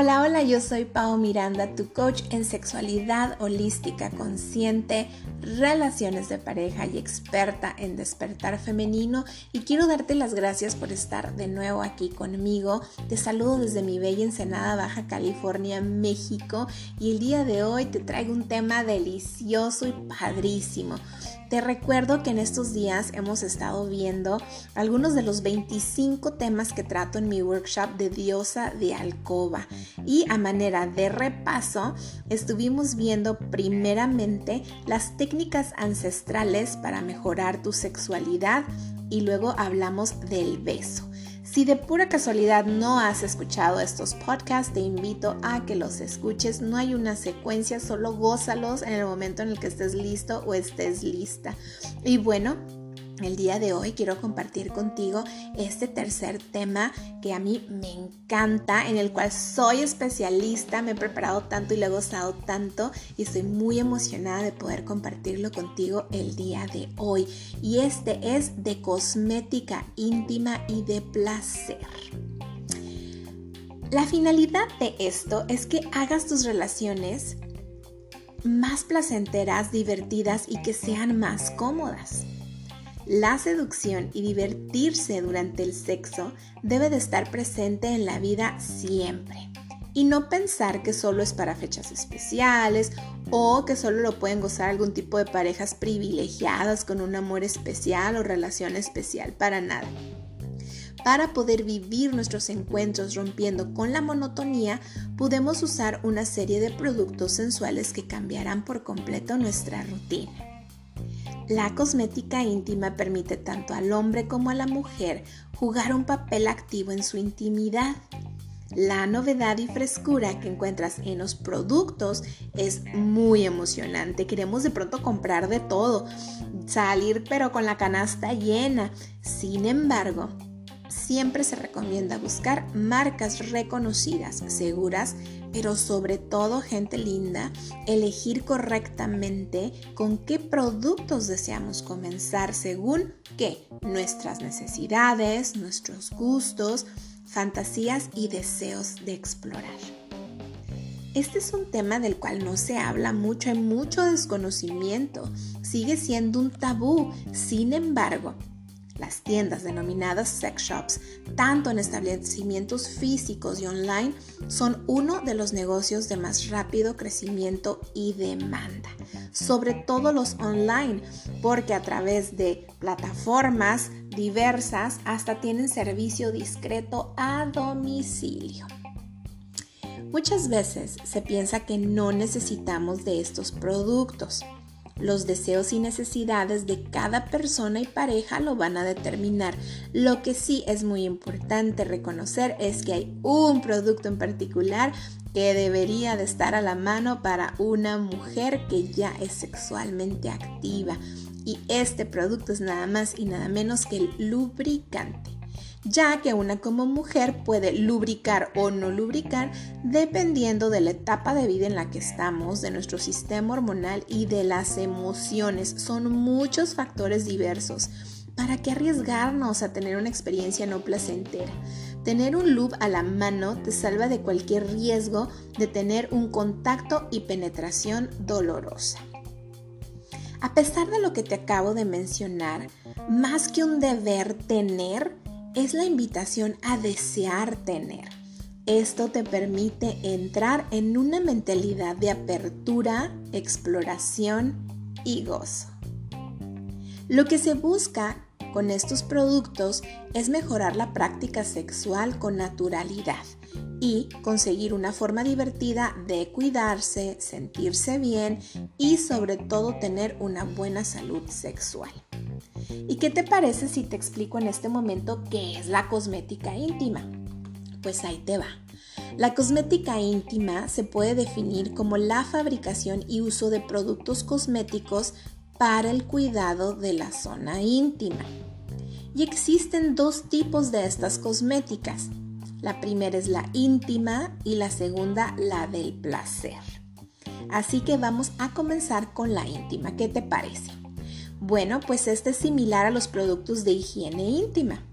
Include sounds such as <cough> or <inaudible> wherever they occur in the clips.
Hola, hola, yo soy Pau Miranda, tu coach en sexualidad holística consciente, relaciones de pareja y experta en despertar femenino y quiero darte las gracias por estar de nuevo aquí conmigo. Te saludo desde mi bella Ensenada, Baja California, México y el día de hoy te traigo un tema delicioso y padrísimo. Te recuerdo que en estos días hemos estado viendo algunos de los 25 temas que trato en mi workshop de diosa de alcoba y a manera de repaso estuvimos viendo primeramente las técnicas ancestrales para mejorar tu sexualidad y luego hablamos del beso. Si de pura casualidad no has escuchado estos podcasts, te invito a que los escuches. No hay una secuencia, solo gózalos en el momento en el que estés listo o estés lista. Y bueno, el día de hoy quiero compartir contigo este tercer tema que a mí me encanta, en el cual soy especialista, me he preparado tanto y lo he gozado tanto y estoy muy emocionada de poder compartirlo contigo el día de hoy. Y este es de cosmética íntima y de placer. La finalidad de esto es que hagas tus relaciones más placenteras, divertidas y que sean más cómodas. La seducción y divertirse durante el sexo debe de estar presente en la vida siempre y no pensar que solo es para fechas especiales o que solo lo pueden gozar algún tipo de parejas privilegiadas con un amor especial o relación especial, para nada. Para poder vivir nuestros encuentros rompiendo con la monotonía, podemos usar una serie de productos sensuales que cambiarán por completo nuestra rutina. La cosmética íntima permite tanto al hombre como a la mujer jugar un papel activo en su intimidad. La novedad y frescura que encuentras en los productos es muy emocionante. Queremos de pronto comprar de todo, salir pero con la canasta llena. Sin embargo, siempre se recomienda buscar marcas reconocidas, seguras, pero sobre todo gente linda, elegir correctamente con qué productos deseamos comenzar según qué. Nuestras necesidades, nuestros gustos, fantasías y deseos de explorar. Este es un tema del cual no se habla mucho, hay mucho desconocimiento, sigue siendo un tabú, sin embargo, las tiendas denominadas sex shops, tanto en establecimientos físicos y online, son uno de los negocios de más rápido crecimiento y demanda. Sobre todo los online, porque a través de plataformas diversas hasta tienen servicio discreto a domicilio. Muchas veces se piensa que no necesitamos de estos productos los deseos y necesidades de cada persona y pareja lo van a determinar. Lo que sí es muy importante reconocer es que hay un producto en particular que debería de estar a la mano para una mujer que ya es sexualmente activa. Y este producto es nada más y nada menos que el lubricante ya que una como mujer puede lubricar o no lubricar dependiendo de la etapa de vida en la que estamos, de nuestro sistema hormonal y de las emociones. Son muchos factores diversos. ¿Para qué arriesgarnos a tener una experiencia no placentera? Tener un loop a la mano te salva de cualquier riesgo de tener un contacto y penetración dolorosa. A pesar de lo que te acabo de mencionar, más que un deber tener, es la invitación a desear tener. Esto te permite entrar en una mentalidad de apertura, exploración y gozo. Lo que se busca con estos productos es mejorar la práctica sexual con naturalidad y conseguir una forma divertida de cuidarse, sentirse bien y sobre todo tener una buena salud sexual. ¿Y qué te parece si te explico en este momento qué es la cosmética íntima? Pues ahí te va. La cosmética íntima se puede definir como la fabricación y uso de productos cosméticos para el cuidado de la zona íntima. Y existen dos tipos de estas cosméticas. La primera es la íntima y la segunda la del placer. Así que vamos a comenzar con la íntima. ¿Qué te parece? Bueno, pues este es similar a los productos de higiene íntima.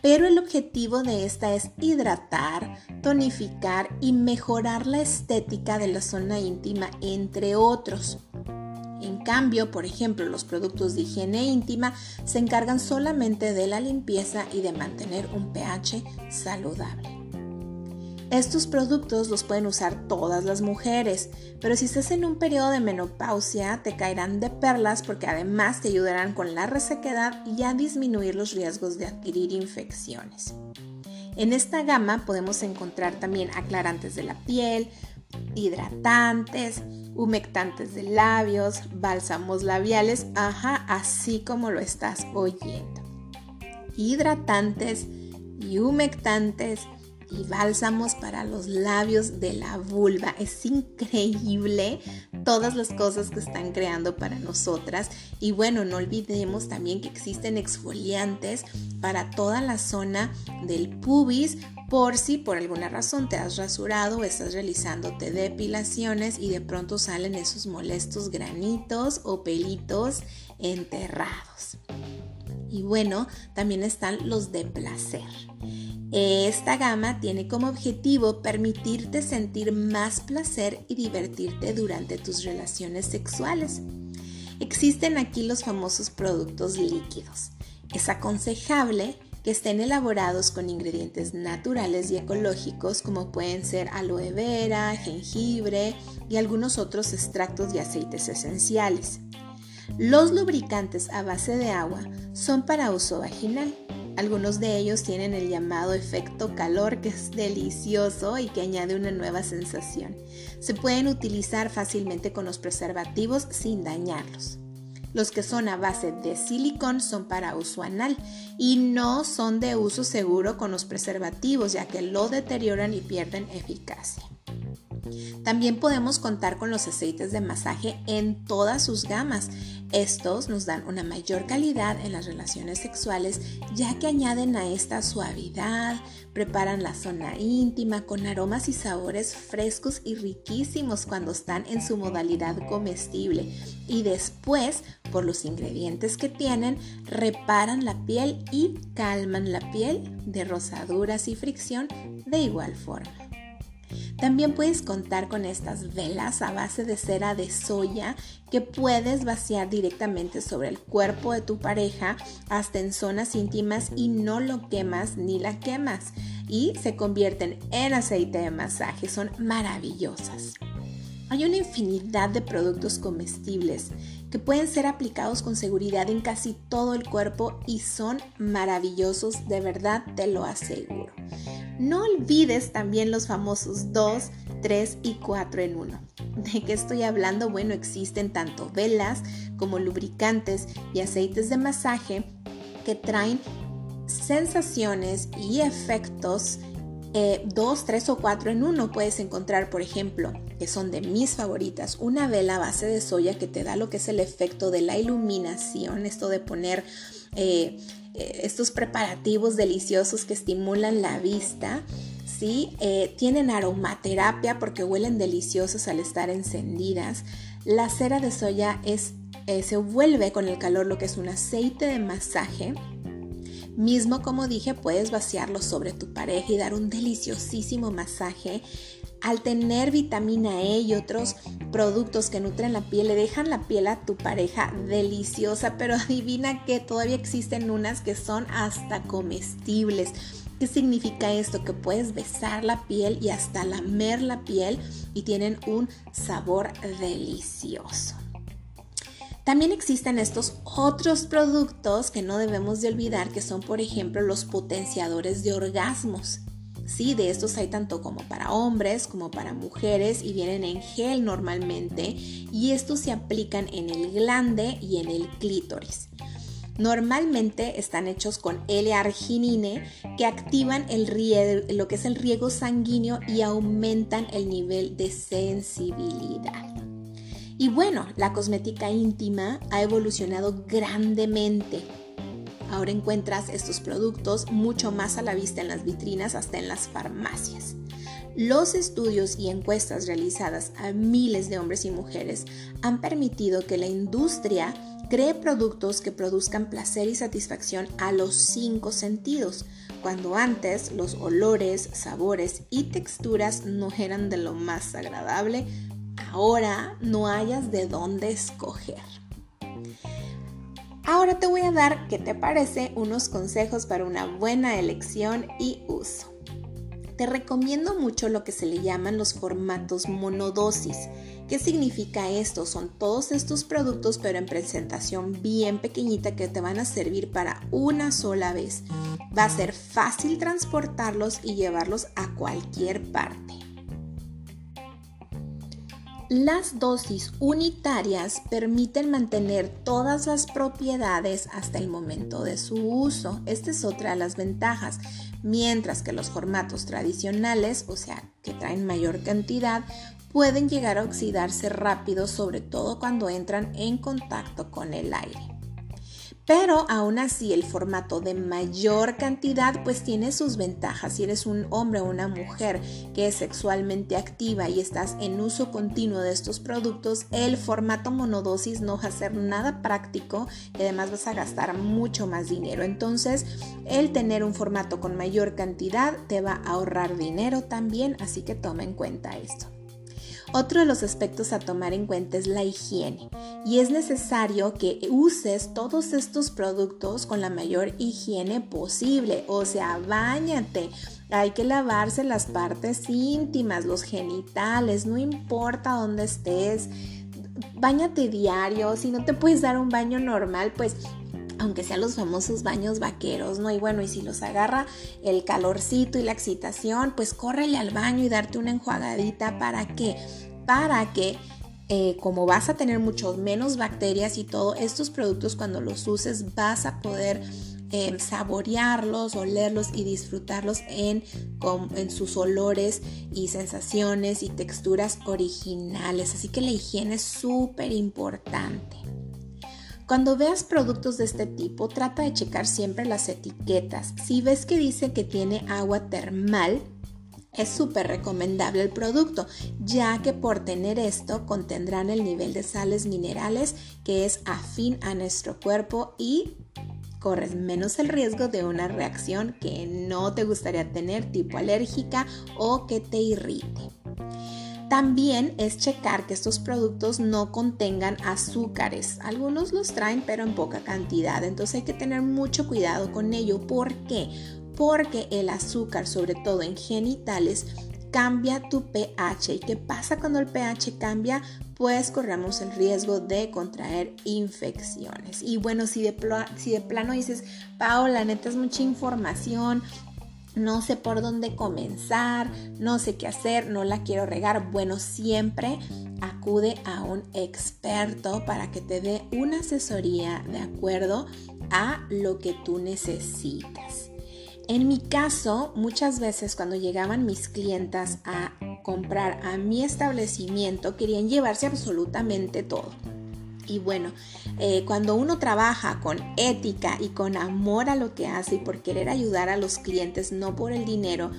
pero el objetivo de esta es hidratar, tonificar y mejorar la estética de la zona íntima, entre otros. En cambio, por ejemplo, los productos de higiene íntima se encargan solamente de la limpieza y de mantener un pH saludable. Estos productos los pueden usar todas las mujeres, pero si estás en un periodo de menopausia te caerán de perlas porque además te ayudarán con la resequedad y a disminuir los riesgos de adquirir infecciones. En esta gama podemos encontrar también aclarantes de la piel, hidratantes, humectantes de labios, bálsamos labiales, ajá, así como lo estás oyendo. Hidratantes y humectantes y bálsamos para los labios de la vulva. Es increíble todas las cosas que están creando para nosotras. Y bueno, no olvidemos también que existen exfoliantes para toda la zona del pubis por si por alguna razón te has rasurado estás realizándote depilaciones y de pronto salen esos molestos granitos o pelitos enterrados. Y bueno, también están los de placer. Esta gama tiene como objetivo permitirte sentir más placer y divertirte durante tus relaciones sexuales. Existen aquí los famosos productos líquidos. Es aconsejable que estén elaborados con ingredientes naturales y ecológicos como pueden ser aloe vera, jengibre y algunos otros extractos y aceites esenciales. Los lubricantes a base de agua son para uso vaginal algunos de ellos tienen el llamado efecto calor que es delicioso y que añade una nueva sensación. Se pueden utilizar fácilmente con los preservativos sin dañarlos. Los que son a base de silicón son para uso anal y no son de uso seguro con los preservativos ya que lo deterioran y pierden eficacia. También podemos contar con los aceites de masaje en todas sus gamas. Estos nos dan una mayor calidad en las relaciones sexuales ya que añaden a esta suavidad, preparan la zona íntima con aromas y sabores frescos y riquísimos cuando están en su modalidad comestible y después, por los ingredientes que tienen, reparan la piel y calman la piel de rosaduras y fricción de igual forma. También puedes contar con estas velas a base de cera de soya que puedes vaciar directamente sobre el cuerpo de tu pareja hasta en zonas íntimas y no lo quemas ni la quemas y se convierten en aceite de masaje. Son maravillosas. Hay una infinidad de productos comestibles que pueden ser aplicados con seguridad en casi todo el cuerpo y son maravillosos, de verdad te lo aseguro. No olvides también los famosos 2, 3 y 4 en 1. <laughs> ¿De qué estoy hablando? Bueno, existen tanto velas como lubricantes y aceites de masaje que traen sensaciones y efectos 2, eh, 3 o 4 en 1. Puedes encontrar, por ejemplo, que son de mis favoritas, una vela base de soya que te da lo que es el efecto de la iluminación, esto de poner... Eh, eh, estos preparativos deliciosos que estimulan la vista, ¿sí? Tienen aromaterapia porque huelen deliciosos al estar encendidas. La cera de soya es, se vuelve con el calor lo que es un aceite de masaje. Mismo como dije, puedes vaciarlo sobre tu pareja y dar un deliciosísimo masaje al tener vitamina E y otros productos que nutren la piel, le dejan la piel a tu pareja deliciosa, pero <laughs> adivina que todavía existen unas que son hasta comestibles. ¿Qué significa esto? Que puedes besar la piel y hasta lamer la piel y tienen un sabor delicioso. También existen estos otros productos que no debemos de olvidar que son por ejemplo los potenciadores de orgasmos. Sí, de estos hay tanto como para hombres como para mujeres y vienen en gel normalmente y estos se aplican en el glande y en el clítoris. Normalmente están hechos con L-arginine que activan el lo que es el riego sanguíneo y aumentan el nivel de sensibilidad. Y bueno, la cosmética íntima ha evolucionado grandemente Ahora encuentras estos productos mucho más a la vista en las vitrinas, hasta en las farmacias. Los estudios y encuestas realizadas a miles de hombres y mujeres han permitido que la industria cree productos que produzcan placer y satisfacción a los cinco sentidos, cuando antes los olores, sabores y texturas no eran de lo más agradable, ahora no hayas de dónde escoger. Ahora te voy a dar, ¿qué te parece? Unos consejos para una buena elección y uso. Te recomiendo mucho lo que se le llaman los formatos monodosis. ¿Qué significa esto? Son todos estos productos pero en presentación bien pequeñita que te van a servir para una sola vez. Va a ser fácil transportarlos y llevarlos a cualquier parte. Las dosis unitarias permiten mantener todas las propiedades hasta el momento de su uso. Esta es otra de las ventajas. Mientras que los formatos tradicionales, o sea, que traen mayor cantidad, pueden llegar a oxidarse rápido, sobre todo cuando entran en contacto con el aire. Pero aún así el formato de mayor cantidad pues tiene sus ventajas. Si eres un hombre o una mujer que es sexualmente activa y estás en uso continuo de estos productos, el formato monodosis no va a ser nada práctico y además vas a gastar mucho más dinero. Entonces el tener un formato con mayor cantidad te va a ahorrar dinero también, así que toma en cuenta esto. Otro de los aspectos a tomar en cuenta es la higiene y es necesario que uses todos estos productos con la mayor higiene posible, o sea, bañate. Hay que lavarse las partes íntimas, los genitales, no importa dónde estés. Báñate diario, si no te puedes dar un baño normal, pues aunque sean los famosos baños vaqueros, ¿no? Y bueno, y si los agarra el calorcito y la excitación, pues córrele al baño y darte una enjuagadita. ¿Para qué? Para que eh, como vas a tener mucho menos bacterias y todo, estos productos cuando los uses vas a poder eh, saborearlos, olerlos y disfrutarlos en, en sus olores y sensaciones y texturas originales. Así que la higiene es súper importante. Cuando veas productos de este tipo, trata de checar siempre las etiquetas. Si ves que dice que tiene agua termal, es súper recomendable el producto, ya que por tener esto contendrán el nivel de sales minerales que es afín a nuestro cuerpo y corres menos el riesgo de una reacción que no te gustaría tener, tipo alérgica o que te irrite. También es checar que estos productos no contengan azúcares. Algunos los traen pero en poca cantidad, entonces hay que tener mucho cuidado con ello. ¿Por qué? Porque el azúcar, sobre todo en genitales, cambia tu pH. ¿Y qué pasa cuando el pH cambia? Pues corremos el riesgo de contraer infecciones. Y bueno, si de, plano dices, Paola, neta es mucha información, no sé por dónde comenzar, no sé qué hacer, no la quiero regar. Bueno, siempre acude a un experto para que te dé una asesoría de acuerdo a lo que tú necesitas. En mi caso, muchas veces cuando llegaban mis clientas a comprar a mi establecimiento, querían llevarse absolutamente todo. Y bueno, eh, cuando uno trabaja con ética y con amor a lo que hace y por querer ayudar a los clientes, no por el dinero,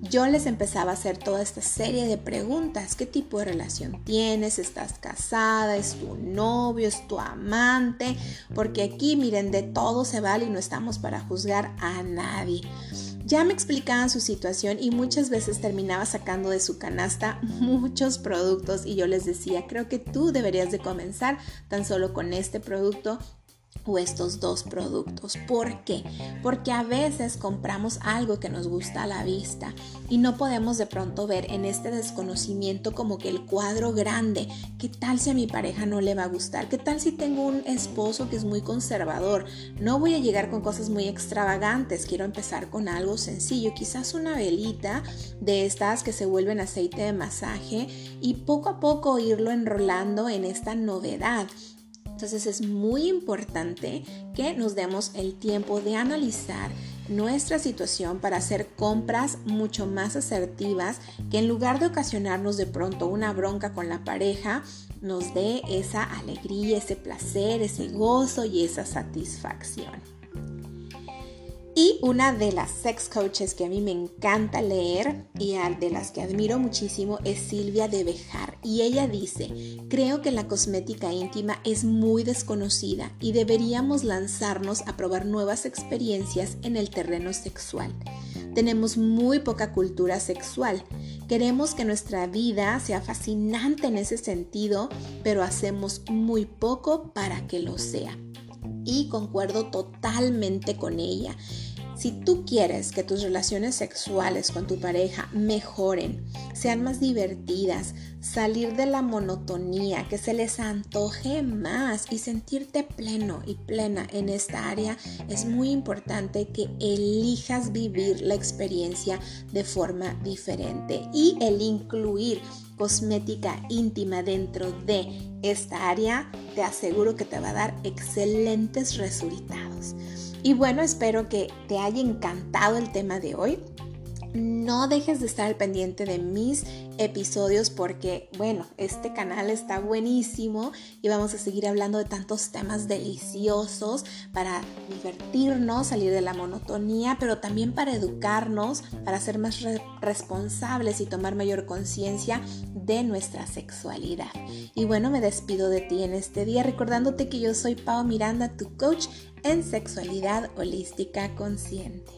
yo les empezaba a hacer toda esta serie de preguntas. ¿Qué tipo de relación tienes? ¿Estás casada? ¿Es tu novio? ¿Es tu amante? Porque aquí, miren, de todo se vale y no estamos para juzgar a nadie. Ya me explicaban su situación y muchas veces terminaba sacando de su canasta muchos productos y yo les decía, creo que tú deberías de comenzar tan solo con este producto o estos dos productos. ¿Por qué? Porque a veces compramos algo que nos gusta a la vista y no podemos de pronto ver en este desconocimiento como que el cuadro grande. ¿Qué tal si a mi pareja no le va a gustar? ¿Qué tal si tengo un esposo que es muy conservador? No voy a llegar con cosas muy extravagantes, quiero empezar con algo sencillo, quizás una velita de estas que se vuelven aceite de masaje y poco a poco irlo enrolando en esta novedad. Entonces es muy importante que nos demos el tiempo de analizar nuestra situación para hacer compras mucho más asertivas que en lugar de ocasionarnos de pronto una bronca con la pareja, nos dé esa alegría, ese placer, ese gozo y esa satisfacción. Y una de las sex coaches que a mí me encanta leer y de las que admiro muchísimo es Silvia de Bejar. Y ella dice, creo que la cosmética íntima es muy desconocida y deberíamos lanzarnos a probar nuevas experiencias en el terreno sexual. Tenemos muy poca cultura sexual. Queremos que nuestra vida sea fascinante en ese sentido, pero hacemos muy poco para que lo sea y concuerdo totalmente con ella. Si tú quieres que tus relaciones sexuales con tu pareja mejoren, sean más divertidas, salir de la monotonía, que se les antoje más y sentirte pleno y plena en esta área, es muy importante que elijas vivir la experiencia de forma diferente y el incluir cosmética íntima dentro de esta área, te aseguro que te va a dar excelentes resultados. Y bueno, espero que te haya encantado el tema de hoy. No dejes de estar al pendiente de mis episodios porque, bueno, este canal está buenísimo y vamos a seguir hablando de tantos temas deliciosos para divertirnos, salir de la monotonía, pero también para educarnos, para ser más responsables y tomar mayor conciencia de nuestra sexualidad. Y bueno, me despido de ti en este día recordándote que yo soy Pau Miranda, tu coach en Sexualidad Holística Consciente.